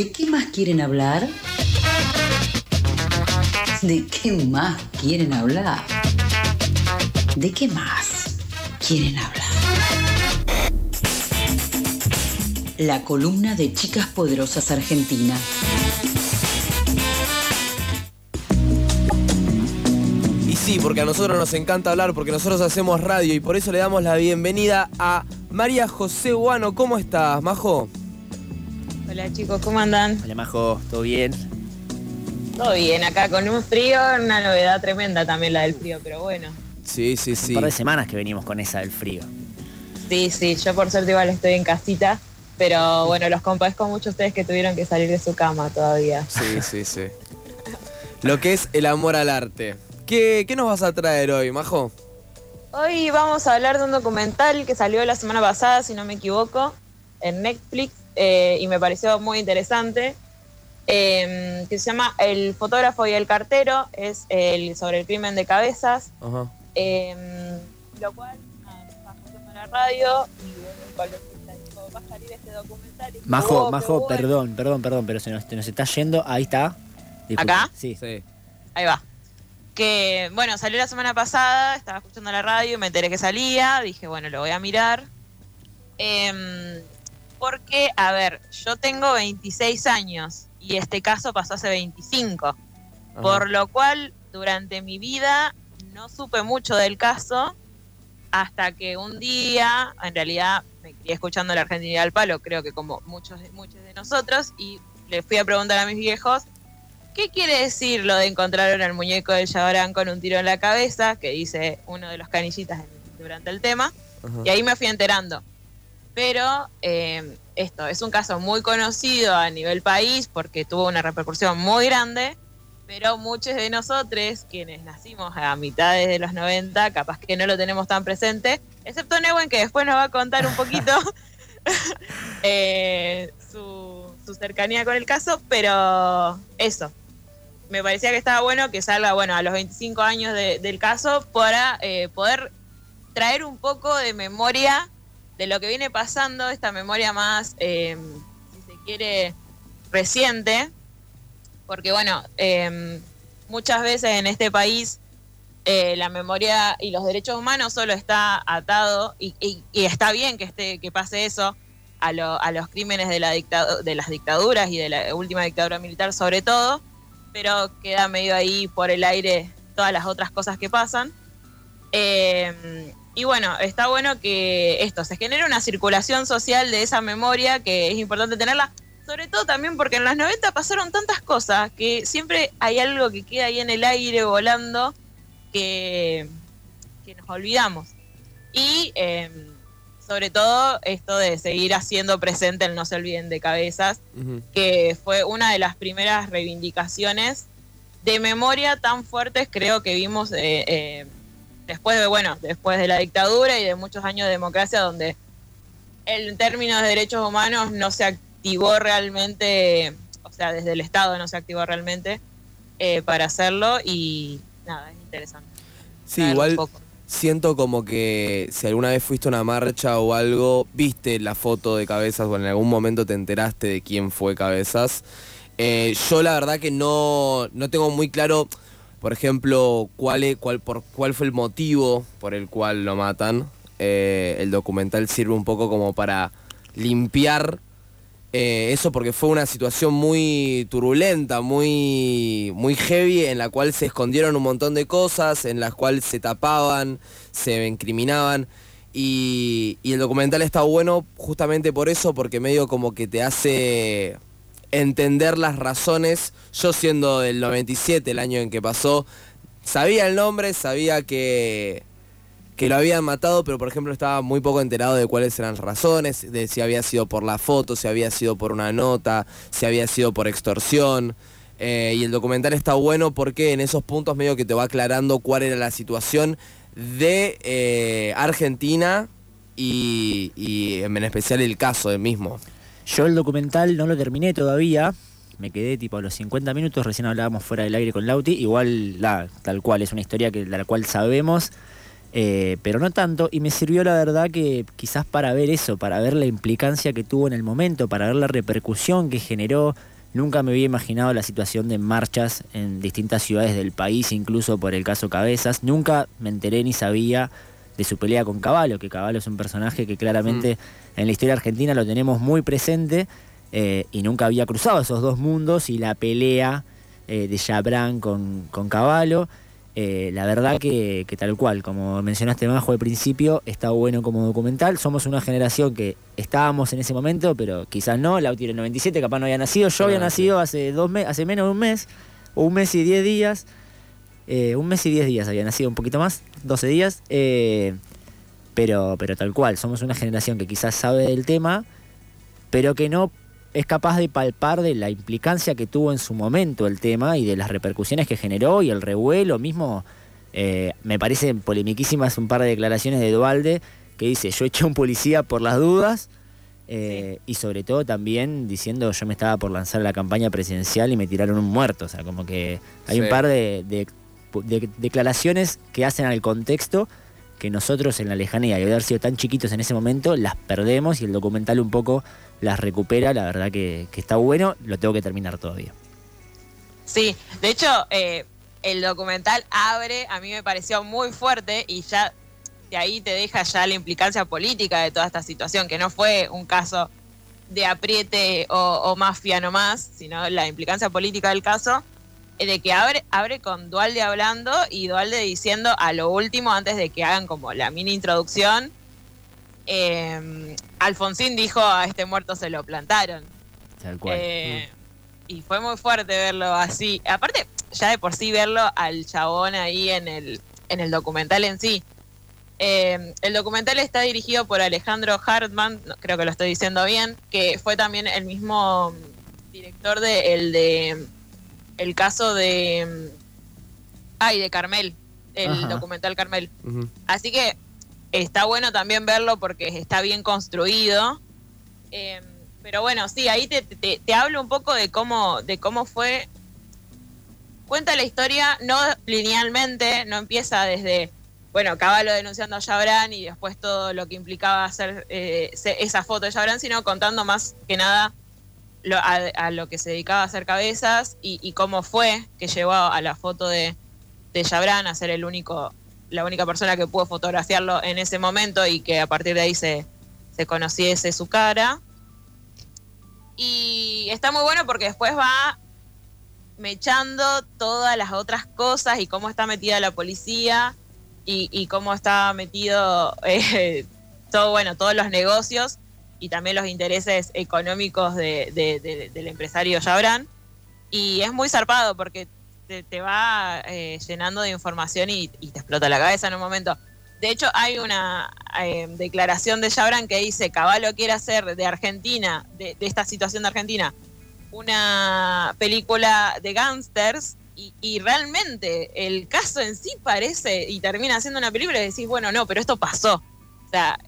¿De qué más quieren hablar? ¿De qué más quieren hablar? ¿De qué más quieren hablar? La columna de Chicas Poderosas Argentina. Y sí, porque a nosotros nos encanta hablar, porque nosotros hacemos radio y por eso le damos la bienvenida a María José Guano. ¿Cómo estás, Majo? Hola chicos, ¿cómo andan? Hola Majo, ¿todo bien? Todo bien, acá con un frío, una novedad tremenda también la del frío, pero bueno. Sí, sí, Un sí. par de semanas que venimos con esa del frío. Sí, sí, yo por suerte igual estoy en casita, pero bueno, los compadezco mucho a ustedes que tuvieron que salir de su cama todavía. Sí, sí, sí. Lo que es el amor al arte. ¿Qué, qué nos vas a traer hoy, Majo? Hoy vamos a hablar de un documental que salió la semana pasada, si no me equivoco, en Netflix, eh, y me pareció muy interesante, eh, que se llama El fotógrafo y el cartero, es el, sobre el crimen de cabezas. Ajá. Eh, lo cual escuchando la radio y salir este documental. y Majo, "Oh, Majo, bueno". perdón, perdón, perdón, pero se nos, se nos está yendo. Ahí está. ¿Acá? Sí. Sí. Ahí va. Que bueno, salió la semana pasada, estaba escuchando la radio, me enteré que salía, dije, bueno, lo voy a mirar. Em, porque, a ver, yo tengo 26 años y este caso pasó hace 25. Ajá. Por lo cual, durante mi vida no supe mucho del caso hasta que un día, en realidad me crié escuchando la Argentina al palo, creo que como muchos, de- muchos de nosotros, y le fui a preguntar a mis viejos, ¿qué quiere decir lo de encontraron al muñeco del Yabarán con un tiro en la cabeza? Que dice uno de los canillitas durante el tema. Ajá. Y ahí me fui enterando. Pero eh, esto es un caso muy conocido a nivel país porque tuvo una repercusión muy grande, pero muchos de nosotros, quienes nacimos a mitades de los 90, capaz que no lo tenemos tan presente, excepto Neuen, que después nos va a contar un poquito eh, su, su cercanía con el caso, pero eso. Me parecía que estaba bueno que salga, bueno, a los 25 años de- del caso para eh, poder traer un poco de memoria de lo que viene pasando, esta memoria más, eh, si se quiere, reciente, porque bueno, eh, muchas veces en este país eh, la memoria y los derechos humanos solo está atado, y, está bien que, esté, que pase eso, a, a los crímenes de, la de las dictaduras y de la última dictadura militar sobre todo, pero queda medio ahí por el aire todas las otras cosas que pasan. Eh, y bueno, está bueno que esto, se genere una circulación social de esa memoria que es importante tenerla, sobre todo también porque en los 90 pasaron tantas cosas que siempre hay algo que queda ahí en el aire volando que, que nos olvidamos. Y eh, sobre todo esto de seguir haciendo presente el no se olviden de cabezas, que fue una de las primeras reivindicaciones de memoria tan fuertes creo que vimos eh, eh, después de bueno después de la dictadura y de muchos años de democracia donde en términos de derechos humanos no se activó realmente o sea desde el estado no se activó realmente eh, para hacerlo y nada es interesante Sí, igual siento como que si alguna vez fuiste a una marcha o algo, viste la foto de Cabezas o en algún momento te enteraste de quién fue Cabezas. Eh, yo la verdad que no, no tengo muy claro, por ejemplo, cuál, es- cuál, por, cuál fue el motivo por el cual lo matan. Eh, el documental sirve un poco como para limpiar eh, eso porque fue una situación muy turbulenta, muy, muy heavy, en la cual se escondieron un montón de cosas, en las cuales se tapaban, se incriminaban. Y, y el documental está bueno justamente por eso, porque medio como que te hace entender las razones. Yo siendo del 97, el año en que pasó, sabía el nombre, sabía que, que lo habían matado, pero por ejemplo estaba muy poco enterado de cuáles eran las razones, de si había sido por la foto, si había sido por una nota, si había sido por extorsión. Eh, y el documental está bueno porque en esos puntos medio que te va aclarando cuál era la situación de eh, Argentina y, y en especial el caso del mismo. Yo el documental no lo terminé todavía. Me quedé tipo a los 50 minutos, recién hablábamos fuera del aire con Lauti. Igual, la, tal cual, es una historia que, de la cual sabemos, eh, pero no tanto. Y me sirvió la verdad que quizás para ver eso, para ver la implicancia que tuvo en el momento, para ver la repercusión que generó Nunca me había imaginado la situación de marchas en distintas ciudades del país, incluso por el caso Cabezas. Nunca me enteré ni sabía de su pelea con Caballo, que Caballo es un personaje que claramente en la historia argentina lo tenemos muy presente eh, y nunca había cruzado esos dos mundos y la pelea eh, de Chabrán con, con Caballo. Eh, la verdad que, que, tal cual, como mencionaste Majo al principio, está bueno como documental. Somos una generación que estábamos en ese momento, pero quizás no. Lauti en el 97 capaz no había nacido. Yo había nacido hace, dos meses, hace menos de un mes, o un mes y diez días. Eh, un mes y diez días había nacido, un poquito más, 12 días. Eh, pero, pero tal cual, somos una generación que quizás sabe del tema, pero que no es capaz de palpar de la implicancia que tuvo en su momento el tema y de las repercusiones que generó y el revuelo mismo. Eh, me parecen polemiquísimas un par de declaraciones de Dualde que dice, yo eché a un policía por las dudas eh, y sobre todo también diciendo yo me estaba por lanzar la campaña presidencial y me tiraron un muerto. O sea, como que hay Sí. un par de, de- de declaraciones que hacen al contexto que nosotros en la lejanía y haber sido tan chiquitos en ese momento las perdemos y el documental un poco las recupera. La verdad que, está bueno, lo tengo que terminar todavía. Sí, de hecho, eh, el documental abre, a mí me pareció muy fuerte y ya de ahí te deja ya la implicancia política de toda esta situación, que no fue un caso de apriete o, o mafia nomás, sino la implicancia política del caso, de que abre, abre con Dualde hablando y Dualde diciendo a lo último, antes de que hagan como la mini introducción, eh, Alfonsín dijo a este muerto se lo plantaron. Tal cual. Eh, y fue muy fuerte verlo así. Aparte, ya de por sí verlo al chabón ahí en el, en el documental en sí. Eh, el documental está dirigido por Alejandro Hartman, creo que lo estoy diciendo bien, que fue también el mismo director de el de el caso de ay de Carmel, el Ajá. documental Carmel. Así que está bueno también verlo porque está bien construido. Eh, pero bueno, sí, ahí te, te, te hablo un poco de cómo, de cómo fue. Cuenta la historia, no linealmente, no empieza desde, bueno, Caballo denunciando a Chabrán y después todo lo que implicaba hacer eh, esa foto de Chabrán, sino contando más que nada lo- a, lo que se dedicaba a hacer cabezas y, cómo fue que llevó a la foto de, de a ser el único, la única persona que pudo fotografiarlo en ese momento y que a partir de ahí se, se conociese su cara. Y está muy bueno porque después va mechando todas las otras cosas y cómo está metida la policía y, y cómo está metido eh, todo, bueno, todos los negocios y también los intereses económicos de- de- de- del empresario Jabran. Y es muy zarpado porque te, va eh, llenando de información y, te explota la cabeza en un momento. De hecho, hay una eh, declaración de Jabran que dice, Caballo quiere hacer de Argentina, de, esta situación de Argentina, una película de gángsters y, y realmente el caso en sí parece y termina siendo una película y decís, bueno, no, pero esto pasó. O sea,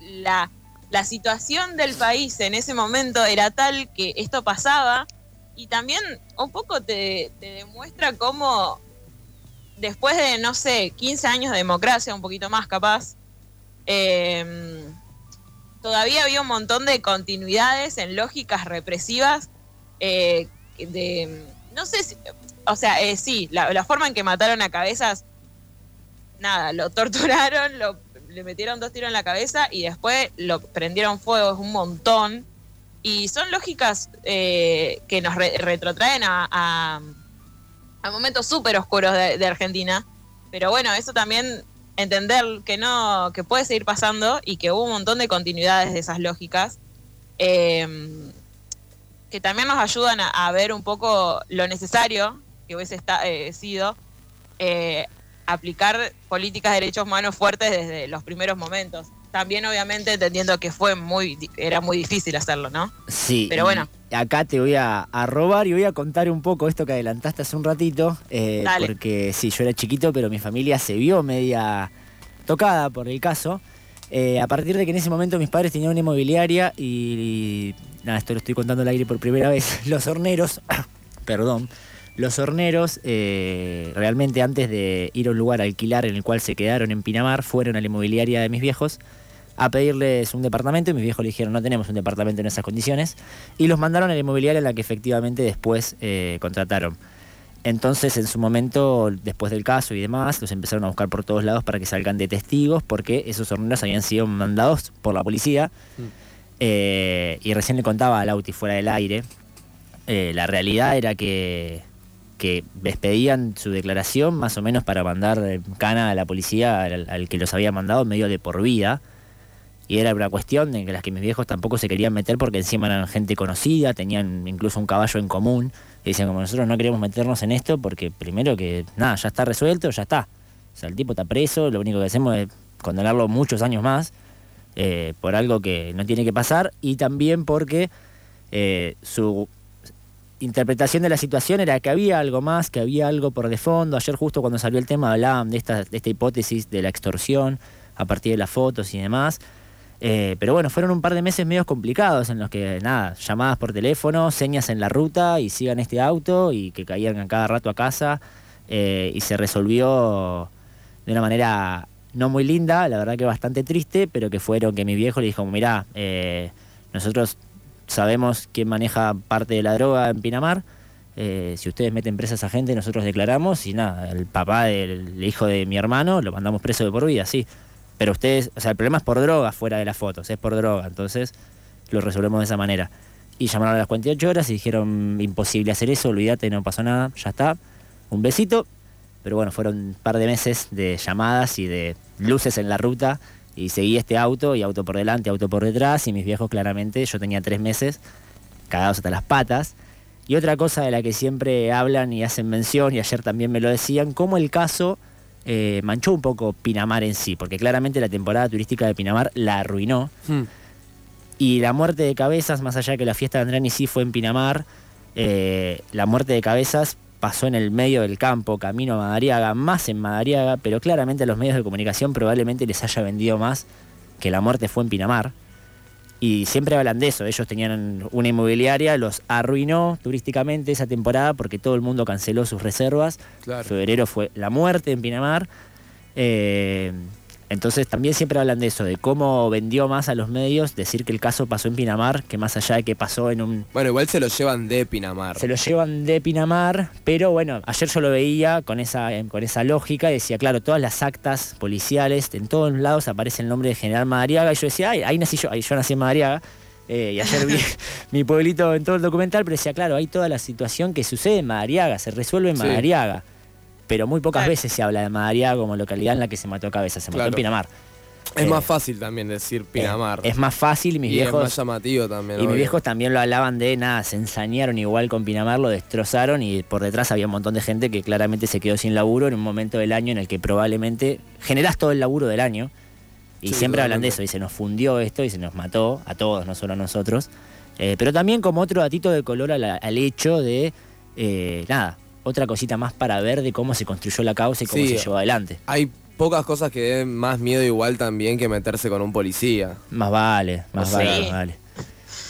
la, la situación del país en ese momento era tal que esto pasaba y también un poco te, demuestra cómo después de, no sé, 15 años de democracia, un poquito más capaz, eh, todavía había un montón de continuidades en lógicas represivas eh, de, no sé si, o sea, eh, sí, la forma en que mataron a cabezas, nada, lo torturaron, lo, le metieron dos tiros en la cabeza y después lo prendieron fuego, es un montón. Y son lógicas eh, que nos re- retrotraen a, momentos súper oscuros de, Argentina. Pero bueno, eso también entender que no, que puede seguir pasando y que hubo un montón de continuidades de esas lógicas. eh, que también nos ayudan a, ver un poco lo necesario que hubiese eh, sido eh, aplicar políticas de derechos humanos fuertes desde los primeros momentos. También obviamente entendiendo que fue muy era muy difícil hacerlo, ¿no? Sí. Pero bueno. Acá te voy a, a robar y voy a contar un poco esto que adelantaste hace un ratito. eh, Dale. porque sí, yo era chiquito, pero mi familia se vio media tocada por el caso. Eh, a partir de que en ese momento mis padres tenían una inmobiliaria y, y- nada, esto lo estoy contando al aire por primera vez. Los horneros, perdón, los horneros eh, realmente antes de ir a un lugar a alquilar en el cual se quedaron en Pinamar, fueron a la inmobiliaria de mis viejos a pedirles un departamento y mis viejos le dijeron no tenemos un departamento en esas condiciones y los mandaron a la inmobiliaria en la que efectivamente después eh, contrataron. Entonces en su momento, después del caso y demás, los empezaron a buscar por todos lados para que salgan de testigos porque esos horneros habían sido mandados por la policía. Mm. Eh, y recién le contaba a Lauti fuera del aire, eh, la realidad era que, que despedían su declaración más o menos para mandar en cana a la policía al, que los había mandado medio de por vida. Y era una cuestión que las que mis viejos tampoco se querían meter porque encima eran gente conocida, tenían incluso un caballo en común. Y decían como nosotros no queremos meternos en esto porque primero que nada, ya está resuelto, ya está. O sea, el tipo está preso, lo único que hacemos es condenarlo muchos años más eh, por algo que no tiene que pasar y también porque eh, su interpretación de la situación era que había algo más, que había algo por de fondo. Ayer justo cuando salió el tema hablaban de esta, de esta hipótesis de la extorsión a partir de las fotos y demás. Eh, pero bueno, fueron un par de meses medios complicados en los que, nada, llamadas por teléfono, señas en la ruta y sigan este auto y que caían a cada rato a casa eh, y se resolvió de una manera no muy linda, la verdad que bastante triste, pero que fueron que mi viejo le dijo, mirá, eh, nosotros sabemos quién maneja parte de la droga en Pinamar, eh, si ustedes meten presa a esa gente, nosotros declaramos y nada, el papá del hijo de mi hermano lo mandamos preso de por vida, sí. Pero ustedes, o sea, el problema es por droga fuera de las fotos, es por droga, entonces lo resolvemos de esa manera. Y llamaron a las 48 horas y dijeron, imposible hacer eso, olvídate, no pasó nada, ya está, un besito. Pero bueno, fueron un par de meses de llamadas y de luces en la ruta y seguí este auto y auto por delante, auto por detrás y mis viejos claramente, yo tenía tres meses cagados hasta las patas. Y otra cosa de la que siempre hablan y hacen mención, y ayer también me lo decían, cómo el caso eh, manchó un poco Pinamar en sí, porque claramente la temporada turística de Pinamar la arruinó. Hmm. Y la muerte de Cabezas, más allá de que la fiesta de Andrani sí fue en Pinamar, eh, la muerte de Cabezas pasó en el medio del campo, camino a Madariaga, más en Madariaga, pero claramente a los medios de comunicación probablemente les haya vendido más que la muerte fue en Pinamar. Y siempre hablan de eso, ellos tenían una inmobiliaria, los arruinó turísticamente esa temporada porque todo el mundo canceló sus reservas. Claro. Febrero fue la muerte en Pinamar. Eh, entonces también siempre hablan de eso, de cómo vendió más a los medios decir que el caso pasó en Pinamar, que más allá de que pasó en un... Bueno, igual se lo llevan de Pinamar. Se lo llevan de Pinamar, pero bueno, ayer yo lo veía con esa, con esa lógica y decía, claro, todas las actas policiales, en todos lados aparece el nombre de General Madariaga y yo decía, ay, ahí nací yo, ahí yo nací en Madariaga. eh, y ayer vi mi pueblito en todo el documental, pero decía, claro, hay toda la situación que sucede en Madariaga, se resuelve en Sí. Pero muy pocas veces se habla de Madariaga como localidad en la que se mató cabeza, se mató Claro. en Pinamar. Es Eh, más fácil también decir Pinamar. Eh, es más fácil y mis y es viejos... más llamativo también. Y mis viejos también lo hablaban de nada, se ensañaron igual con Pinamar, lo destrozaron y por detrás había un montón de gente que claramente se quedó sin laburo en un momento del año en el que probablemente generás todo el laburo del año. Y Sí, siempre hablan de eso, y se nos fundió esto y se nos mató a todos, no solo a nosotros. Eh, pero también como otro datito de color al hecho de, eh, nada, otra cosita más para ver de cómo se construyó la causa y cómo Sí. se llevó adelante. Hay pocas cosas que den más miedo igual también que meterse con un policía. Más vale, más Sí. vale, más vale.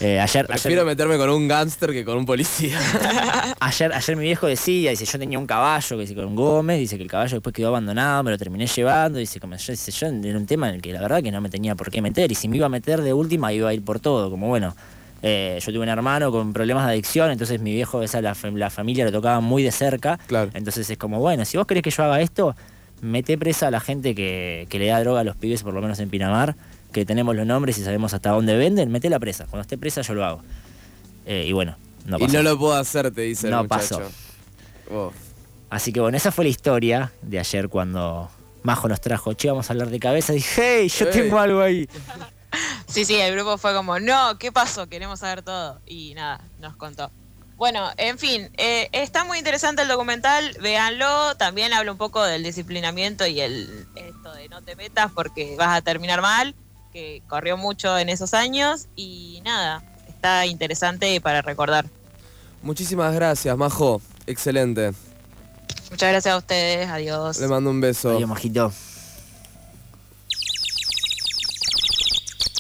Eh, ayer, Prefiero ayer- meterme con un gángster que con un policía. Ayer, ayer mi viejo decía, dice, yo tenía un caballo, que dice, con Gómez, dice que el caballo después quedó abandonado, me lo terminé llevando, dice, como yo, dice, yo era un tema en el que la verdad que no me tenía por qué meter, y si me iba a meter de última iba a ir por todo, como bueno, eh, yo tuve un hermano con problemas de adicción, entonces mi viejo, esa la, la familia lo tocaba muy de cerca, Claro. entonces es como, bueno, si vos querés que yo haga esto, mete presa a la gente que, que le da droga a los pibes, por lo menos en Pinamar, que tenemos los nombres y sabemos hasta dónde venden, mete la presa, cuando esté presa yo lo hago. Eh, y bueno, no y pasó. no lo puedo hacer, te dice el No muchacho. pasó. Oh. Así que bueno, esa fue la historia de ayer cuando Majo nos trajo, che, vamos a hablar de cabeza. Y dije, hey, yo tengo algo ahí. Sí, sí, el grupo fue como, no, ¿qué pasó? Queremos saber todo. Y nada, nos contó. Bueno, en fin, eh, está muy interesante el documental, véanlo. También habla un poco del disciplinamiento y el esto de no te metas porque vas a terminar mal, que corrió mucho en esos años. Y nada, está interesante para recordar. Muchísimas gracias, Majo. Excelente. Muchas gracias a ustedes, adiós. Le mando un beso. Adiós, Majito.